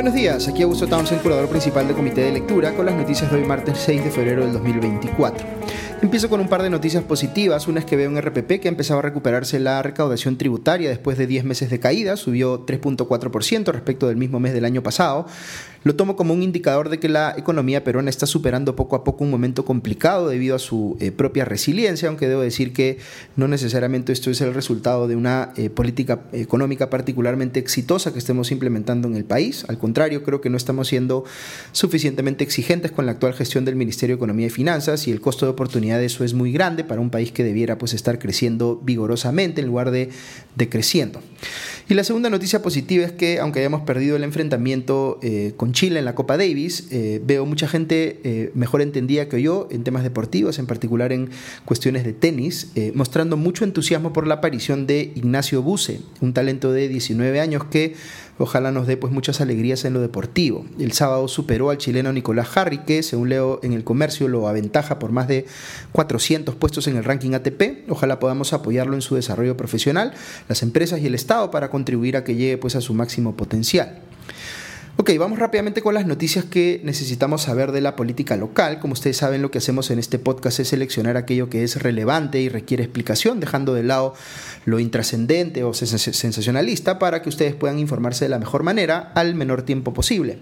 Buenos días, aquí Augusto Townsend, curador principal del Comité de Lectura, con las noticias de hoy martes 6 de febrero del 2024. Empiezo con un par de noticias positivas. Una es que veo un RPP que ha empezado a recuperarse la recaudación tributaria después de 10 meses de caída, subió 3.4% respecto del mismo mes del año pasado. Lo tomo como un indicador de que la economía peruana está superando poco a poco un momento complicado debido a su eh, propia resiliencia, aunque debo decir que no necesariamente esto es el resultado de una eh, política económica particularmente exitosa que estemos implementando en el país. Al contrario, creo que no estamos siendo suficientemente exigentes con la actual gestión del Ministerio de Economía y Finanzas y el costo de oportunidad de eso es muy grande para un país que debiera pues, estar creciendo vigorosamente en lugar de decreciendo. Y la segunda noticia positiva es que, aunque hayamos perdido el enfrentamiento eh, con Chile en la Copa Davis, eh, veo mucha gente eh, mejor entendida que yo en temas deportivos, en particular en cuestiones de tenis, mostrando mucho entusiasmo por la aparición de Ignacio Buse, un talento de 19 años que ojalá nos dé pues muchas alegrías en lo deportivo. El sábado superó al chileno Nicolás Harry, que según leo en el comercio lo aventaja por más de 400 puestos en el ranking ATP. Ojalá podamos apoyarlo en su desarrollo profesional, las empresas y el Estado para contribuir a que llegue pues a su máximo potencial. Ok, vamos rápidamente con las noticias que necesitamos saber de la política local. Como ustedes saben, lo que hacemos en este podcast es seleccionar aquello que es relevante y requiere explicación, dejando de lado lo intrascendente o sensacionalista para que ustedes puedan informarse de la mejor manera al menor tiempo posible.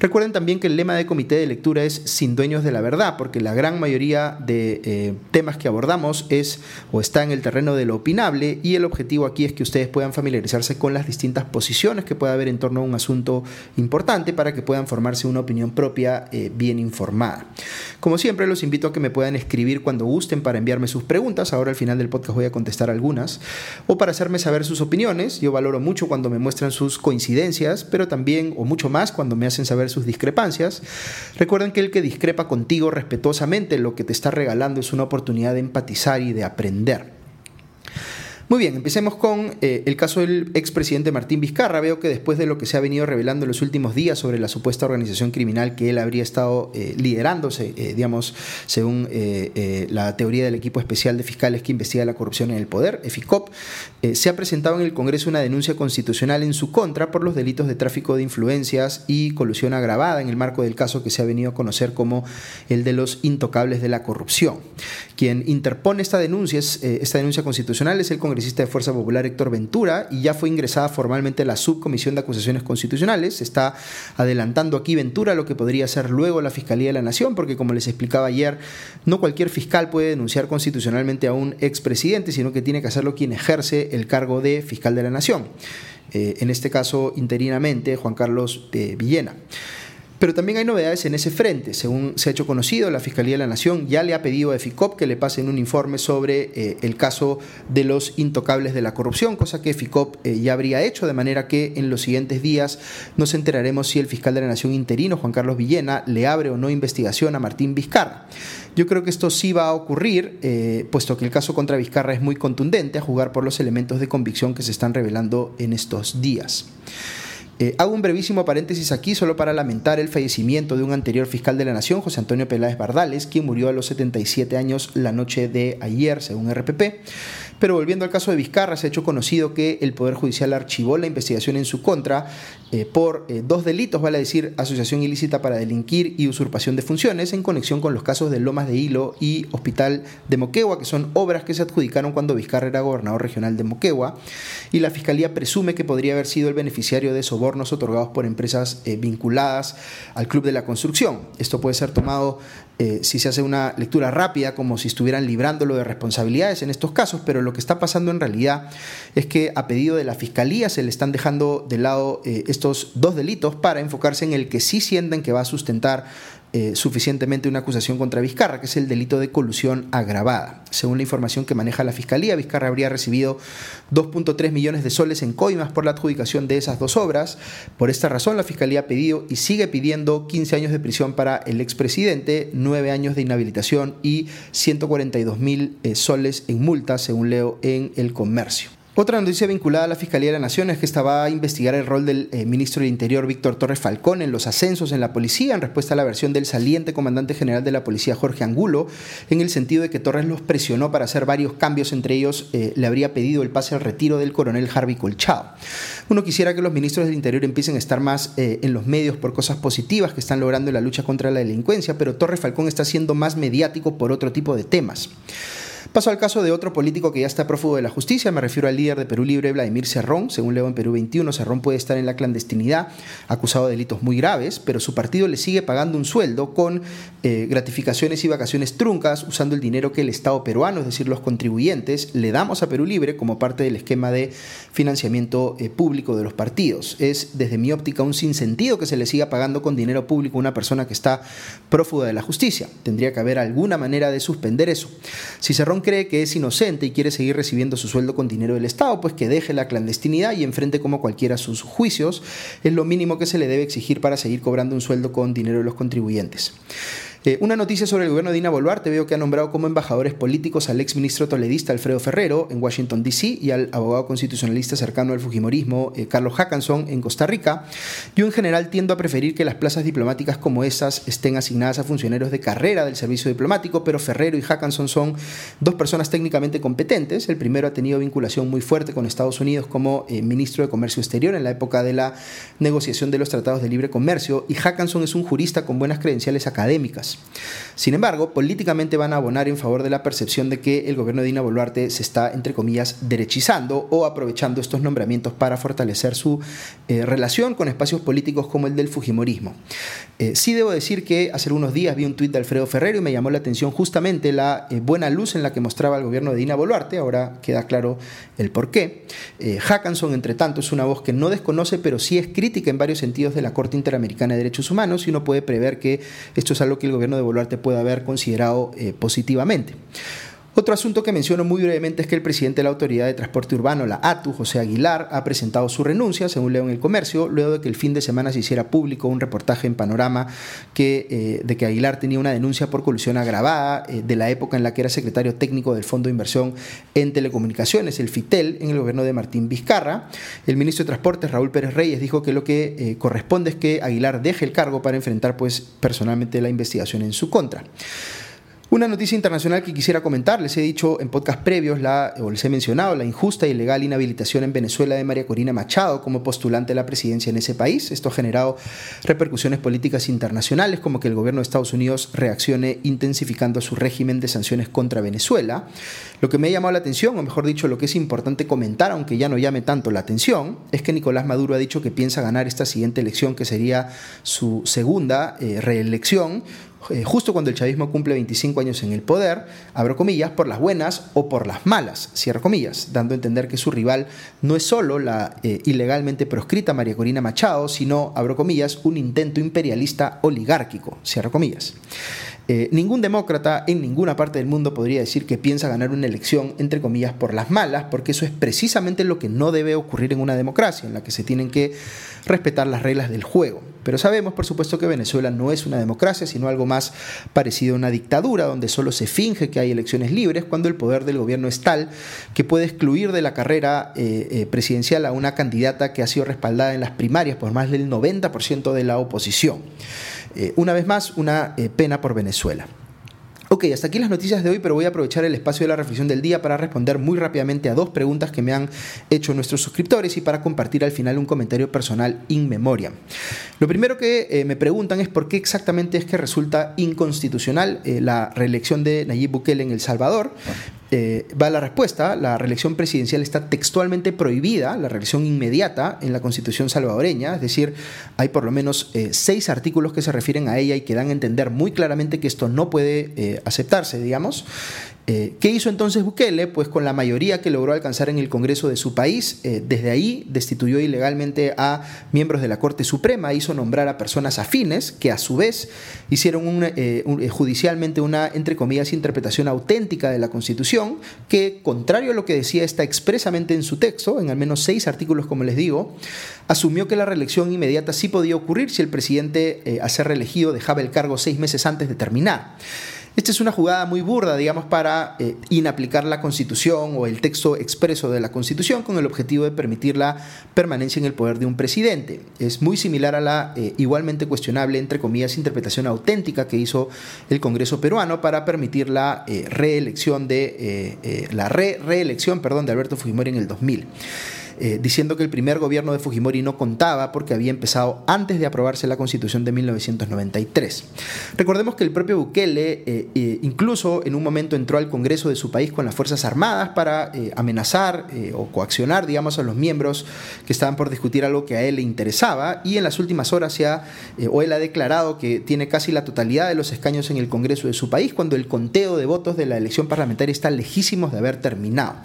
Recuerden también que el lema de comité de lectura es sin dueños de la verdad, porque la gran mayoría de eh, temas que abordamos es o está en el terreno de lo opinable y el objetivo aquí es que ustedes puedan familiarizarse con las distintas posiciones que pueda haber en torno a un asunto importante para que puedan formarse una opinión propia eh, bien informada. Como siempre, los invito a que me puedan escribir cuando gusten para enviarme sus preguntas. Ahora al final del podcast voy a contestar algunas. O para hacerme saber sus opiniones. Yo valoro mucho cuando me muestran sus coincidencias, pero también, o mucho más, cuando me hacen saber sus discrepancias. Recuerden que el que discrepa contigo respetuosamente lo que te está regalando es una oportunidad de empatizar y de aprender. Muy bien, empecemos con eh, el caso del expresidente Martín Vizcarra. Veo que después de lo que se ha venido revelando en los últimos días sobre la supuesta organización criminal que él habría estado eh, liderándose, eh, digamos, según la teoría del equipo especial de fiscales que investiga la corrupción en el poder, EFICOP, se ha presentado en el Congreso una denuncia constitucional en su contra por los delitos de tráfico de influencias y colusión agravada en el marco del caso que se ha venido a conocer como el de los intocables de la corrupción. Quien interpone esta denuncia, esta denuncia constitucional es el Congreso de Fuerza Popular Héctor Ventura y ya fue ingresada formalmente a la Subcomisión de Acusaciones Constitucionales. Se está adelantando aquí Ventura lo que podría ser luego la Fiscalía de la Nación, porque como les explicaba ayer, no cualquier fiscal puede denunciar constitucionalmente a un expresidente, sino que tiene que hacerlo quien ejerce el cargo de fiscal de la Nación. Eh, en este caso, interinamente, Juan Carlos Villena. Pero también hay novedades en ese frente. Según se ha hecho conocido, la Fiscalía de la Nación ya le ha pedido a FICOP que le pasen un informe sobre eh, el caso de los intocables de la corrupción, cosa que FICOP eh, ya habría hecho, de manera que en los siguientes días nos enteraremos si el fiscal de la Nación interino, Juan Carlos Villena, le abre o no investigación a Martín Vizcarra. Yo creo que esto sí va a ocurrir, eh, puesto que el caso contra Vizcarra es muy contundente, a jugar por los elementos de convicción que se están revelando en estos días. Eh, hago un brevísimo paréntesis aquí solo para lamentar el fallecimiento de un anterior fiscal de la Nación, José Antonio Peláez Bardales, quien murió a los 77 años la noche de ayer, según RPP. Pero volviendo al caso de Vizcarra, se ha hecho conocido que el Poder Judicial archivó la investigación en su contra eh, por eh, dos delitos, vale decir, asociación ilícita para delinquir y usurpación de funciones, en conexión con los casos de Lomas de Hilo y Hospital de Moquegua, que son obras que se adjudicaron cuando Vizcarra era gobernador regional de Moquegua. Y la Fiscalía presume que podría haber sido el beneficiario de sobornos otorgados por empresas eh, vinculadas al Club de la Construcción. Esto puede ser tomado si se hace una lectura rápida, como si estuvieran librándolo de responsabilidades en estos casos, pero lo que está pasando en realidad es que a pedido de la Fiscalía se le están dejando de lado eh, estos dos delitos para enfocarse en el que sí sienten que va a sustentar eh, suficientemente una acusación contra Vizcarra, que es el delito de colusión agravada. Según la información que maneja la Fiscalía, Vizcarra habría recibido 2.3 millones de soles en coimas por la adjudicación de esas dos obras. Por esta razón, la Fiscalía ha pedido y sigue pidiendo 15 años de prisión para el expresidente, 9 años de inhabilitación y 142 mil eh, soles en multa, según leo en el comercio. Otra noticia vinculada a la Fiscalía de la Nación es que estaba a investigar el rol del eh, ministro del Interior Víctor Torres Falcón en los ascensos en la policía en respuesta a la versión del saliente comandante general de la policía Jorge Angulo, en el sentido de que Torres los presionó para hacer varios cambios, entre ellos eh, le habría pedido el pase al retiro del coronel Harvey Colchado. Uno quisiera que los ministros del Interior empiecen a estar más eh, en los medios por cosas positivas que están logrando en la lucha contra la delincuencia, pero Torres Falcón está siendo más mediático por otro tipo de temas. Paso al caso de otro político que ya está prófugo de la justicia, me refiero al líder de Perú Libre, Vladimir Cerrón. Según leo en Perú 21, Cerrón puede estar en la clandestinidad, acusado de delitos muy graves, pero su partido le sigue pagando un sueldo con eh, gratificaciones y vacaciones truncas, usando el dinero que el Estado peruano, es decir, los contribuyentes, le damos a Perú Libre como parte del esquema de financiamiento eh, público de los partidos. Es, desde mi óptica, un sinsentido que se le siga pagando con dinero público a una persona que está prófuga de la justicia. Tendría que haber alguna manera de suspender eso. Si Cerrón cree que es inocente y quiere seguir recibiendo su sueldo con dinero del Estado, pues que deje la clandestinidad y enfrente como cualquiera sus juicios. Es lo mínimo que se le debe exigir para seguir cobrando un sueldo con dinero de los contribuyentes. Eh, una noticia sobre el gobierno de Dina Boluarte. Veo que ha nombrado como embajadores políticos al ex ministro toledista Alfredo Ferrero en Washington, D.C. y al abogado constitucionalista cercano al Fujimorismo eh, Carlos Hackanson en Costa Rica. Yo en general tiendo a preferir que las plazas diplomáticas como esas estén asignadas a funcionarios de carrera del servicio diplomático, pero Ferrero y Hackanson son dos personas técnicamente competentes. El primero ha tenido vinculación muy fuerte con Estados Unidos como eh, ministro de Comercio Exterior en la época de la negociación de los tratados de libre comercio y Hackanson es un jurista con buenas credenciales académicas. Sin embargo, políticamente van a abonar en favor de la percepción de que el gobierno de Dina Boluarte se está, entre comillas, derechizando o aprovechando estos nombramientos para fortalecer su eh, relación con espacios políticos como el del Fujimorismo. Eh, sí debo decir que hace unos días vi un tuit de Alfredo Ferrero y me llamó la atención justamente la eh, buena luz en la que mostraba el gobierno de Dina Boluarte, ahora queda claro el por qué. Hackanson, entre tanto, es una voz que no desconoce, pero sí es crítica en varios sentidos de la Corte Interamericana de Derechos Humanos y uno puede prever que esto es algo que el gobierno de Boluarte puede haber considerado eh, positivamente. Otro asunto que menciono muy brevemente es que el presidente de la Autoridad de Transporte Urbano, la ATU, José Aguilar, ha presentado su renuncia, según leo en el comercio, luego de que el fin de semana se hiciera público un reportaje en Panorama eh, de que Aguilar tenía una denuncia por colusión agravada eh, de la época en la que era secretario técnico del Fondo de Inversión en Telecomunicaciones, el FITEL, en el gobierno de Martín Vizcarra. El ministro de Transportes, Raúl Pérez Reyes, dijo que lo que eh, corresponde es que Aguilar deje el cargo para enfrentar pues, personalmente la investigación en su contra. Una noticia internacional que quisiera comentar, les he dicho en podcast previos, la, o les he mencionado, la injusta y e ilegal inhabilitación en Venezuela de María Corina Machado como postulante a la presidencia en ese país. Esto ha generado repercusiones políticas internacionales, como que el gobierno de Estados Unidos reaccione intensificando su régimen de sanciones contra Venezuela. Lo que me ha llamado la atención, o mejor dicho, lo que es importante comentar, aunque ya no llame tanto la atención, es que Nicolás Maduro ha dicho que piensa ganar esta siguiente elección, que sería su segunda eh, reelección eh, justo cuando el chavismo cumple 25 años en el poder, abro comillas, por las buenas o por las malas, cierro comillas, dando a entender que su rival no es solo la eh, ilegalmente proscrita María Corina Machado, sino, abro comillas, un intento imperialista oligárquico, cierro comillas. Eh, ningún demócrata en ninguna parte del mundo podría decir que piensa ganar una elección, entre comillas, por las malas, porque eso es precisamente lo que no debe ocurrir en una democracia, en la que se tienen que respetar las reglas del juego. Pero sabemos, por supuesto, que Venezuela no es una democracia, sino algo más parecido a una dictadura, donde solo se finge que hay elecciones libres cuando el poder del gobierno es tal que puede excluir de la carrera eh, eh, presidencial a una candidata que ha sido respaldada en las primarias por más del 90% de la oposición. Eh, una vez más, una pena por Venezuela. Ok, hasta aquí las noticias de hoy, pero voy a aprovechar el espacio de la reflexión del día para responder muy rápidamente a dos preguntas que me han hecho nuestros suscriptores y para compartir al final un comentario personal in memoria. Lo primero que eh, me preguntan es por qué exactamente es que resulta inconstitucional la reelección de Nayib Bukele en El Salvador. Eh, va la respuesta, la reelección presidencial está textualmente prohibida, la reelección inmediata en la constitución salvadoreña, es decir, hay por lo menos eh, seis artículos que se refieren a ella y que dan a entender muy claramente que esto no puede eh, aceptarse, digamos. Eh, ¿Qué hizo entonces Bukele? Pues con la mayoría que logró alcanzar en el Congreso de su país, eh, desde ahí destituyó ilegalmente a miembros de la Corte Suprema, hizo nombrar a personas afines que a su vez hicieron eh, judicialmente una, entre comillas, interpretación auténtica de la Constitución, que contrario a lo que decía está expresamente en su texto, en al menos seis artículos como les digo, asumió que la reelección inmediata sí podía ocurrir si el presidente a ser reelegido dejaba el cargo seis meses antes de terminar. Esta es una jugada muy burda, digamos, para eh, inaplicar la Constitución o el texto expreso de la Constitución con el objetivo de permitir la permanencia en el poder de un presidente. Es muy similar a la eh, igualmente cuestionable, entre comillas, interpretación auténtica que hizo el Congreso peruano para permitir la eh, reelección de la reelección, perdón, de Alberto Fujimori en el 2000. Eh, diciendo que el primer gobierno de Fujimori no contaba porque había empezado antes de aprobarse la constitución de 1993. Recordemos que el propio Bukele eh, eh, incluso en un momento entró al Congreso de su país con las Fuerzas Armadas para amenazar o coaccionar, digamos, a los miembros que estaban por discutir algo que a él le interesaba y en las últimas horas ha, o él ha declarado que tiene casi la totalidad de los escaños en el Congreso de su país cuando el conteo de votos de la elección parlamentaria está lejísimos de haber terminado.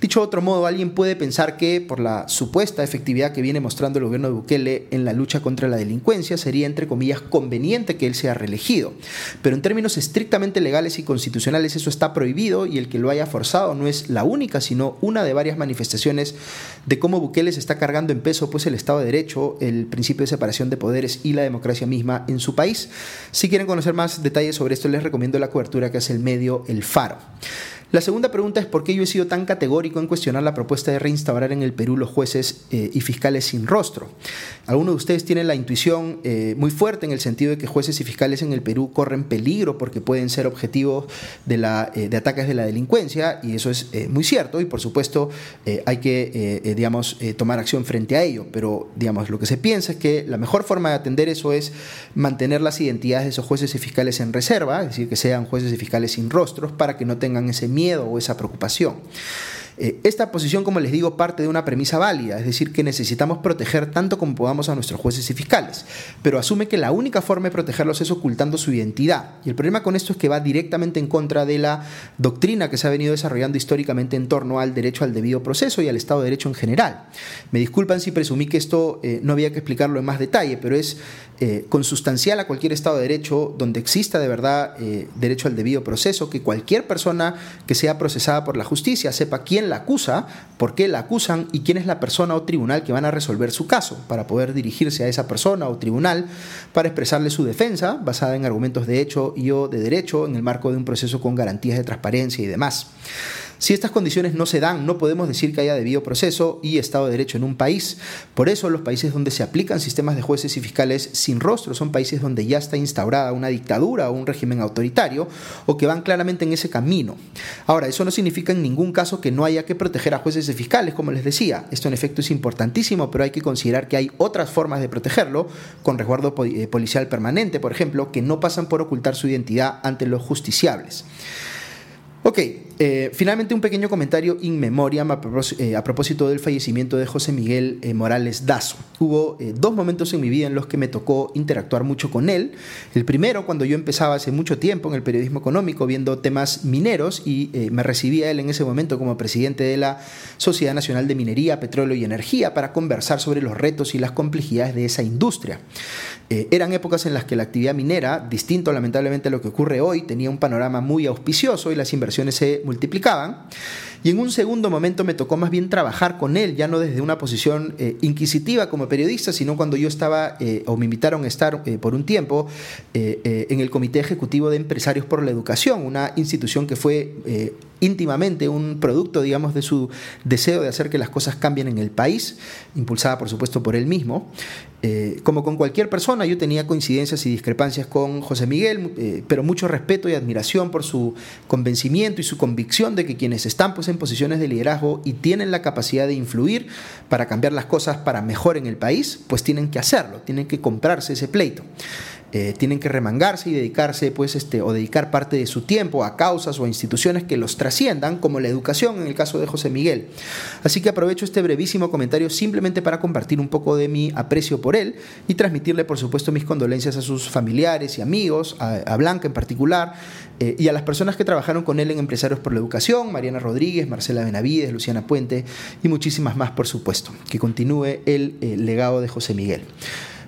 Dicho de otro modo, alguien puede pensar que por la supuesta efectividad que viene mostrando el gobierno de Bukele en la lucha contra la delincuencia, sería entre comillas conveniente que él sea reelegido. Pero en términos estrictamente legales y constitucionales eso está prohibido y el que lo haya forzado no es la única, sino una de varias manifestaciones de cómo Bukele se está cargando en peso pues el Estado de Derecho, el principio de separación de poderes y la democracia misma en su país. Si quieren conocer más detalles sobre esto les recomiendo la cobertura que hace el medio El Faro. La segunda pregunta es por qué yo he sido tan categórico en cuestionar la propuesta de reinstaurar en el Perú los jueces eh, y fiscales sin rostro. Algunos de ustedes tienen la intuición eh, muy fuerte en el sentido de que jueces y fiscales en el Perú corren peligro porque pueden ser objetivos de, eh, ataques de la delincuencia y eso es muy cierto y por supuesto hay que digamos, tomar acción frente a ello, pero digamos, lo que se piensa es que la mejor forma de atender eso es mantener las identidades de esos jueces y fiscales en reserva, es decir, que sean jueces y fiscales sin rostros para que no tengan ese miedo miedo o esa preocupación. Eh, esta posición, como les digo, parte de una premisa válida, es decir, que necesitamos proteger tanto como podamos a nuestros jueces y fiscales, pero asume que la única forma de protegerlos es ocultando su identidad. Y el problema con esto es que va directamente en contra de la doctrina que se ha venido desarrollando históricamente en torno al derecho al debido proceso y al Estado de Derecho en general. Me disculpan si presumí que esto eh, no había que explicarlo en más detalle, pero es eh, consustancial a cualquier Estado de Derecho donde exista de verdad derecho al debido proceso, que cualquier persona que sea procesada por la justicia sepa quién la acusa, por qué la acusan y quién es la persona o tribunal que van a resolver su caso, para poder dirigirse a esa persona o tribunal para expresarle su defensa basada en argumentos de hecho y o de derecho en el marco de un proceso con garantías de transparencia y demás. Si estas condiciones no se dan, no podemos decir que haya debido proceso y Estado de Derecho en un país. Por eso los países donde se aplican sistemas de jueces y fiscales sin rostro son países donde ya está instaurada una dictadura o un régimen autoritario o que van claramente en ese camino. Ahora, eso no significa en ningún caso que no haya que proteger a jueces y fiscales, como les decía. Esto en efecto es importantísimo, pero hay que considerar que hay otras formas de protegerlo, con resguardo eh, policial permanente, por ejemplo, que no pasan por ocultar su identidad ante los justiciables. Ok, eh, finalmente un pequeño comentario in memoriam a, eh, propósito, del fallecimiento de José Miguel eh, Morales Dazo. Hubo dos momentos en mi vida en los que me tocó interactuar mucho con él. El primero, cuando yo empezaba hace mucho tiempo en el periodismo económico viendo temas mineros y me recibía él en ese momento como presidente de la Sociedad Nacional de Minería, Petróleo y Energía para conversar sobre los retos y las complejidades de esa industria. Eran épocas en las que la actividad minera, distinto lamentablemente a lo que ocurre hoy, tenía un panorama muy auspicioso y las inversiones se multiplicaban. Y en un segundo momento me tocó más bien trabajar con él, ya no desde una posición eh, inquisitiva como periodista, sino cuando yo estaba, eh, o me invitaron a estar eh, por un tiempo, en el Comité Ejecutivo de Empresarios por la Educación, una institución que fue íntimamente un producto, digamos, de su deseo de hacer que las cosas cambien en el país, impulsada por supuesto por él mismo. Eh, como con cualquier persona, yo tenía coincidencias y discrepancias con José Miguel, eh, pero mucho respeto y admiración por su convencimiento y su convicción de que quienes están pues, en posiciones de liderazgo y tienen la capacidad de influir para cambiar las cosas para mejor en el país, pues tienen que hacerlo, tienen que comprarse ese pleito. Eh, tienen que remangarse y dedicarse, pues, este, o dedicar parte de su tiempo a causas o a instituciones que los trasciendan, como la educación en el caso de José Miguel. Así que aprovecho este brevísimo comentario simplemente para compartir un poco de mi aprecio por él y transmitirle, por supuesto, mis condolencias a sus familiares y amigos, a, Blanca en particular, eh, y a las personas que trabajaron con él en Empresarios por la Educación, Mariana Rodríguez, Marcela Benavides, Luciana Puente y muchísimas más, por supuesto. Que continúe el legado de José Miguel.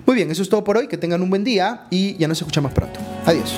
Muy bien, eso es todo por hoy. Que tengan un buen día y ya nos escuchamos pronto. Adiós.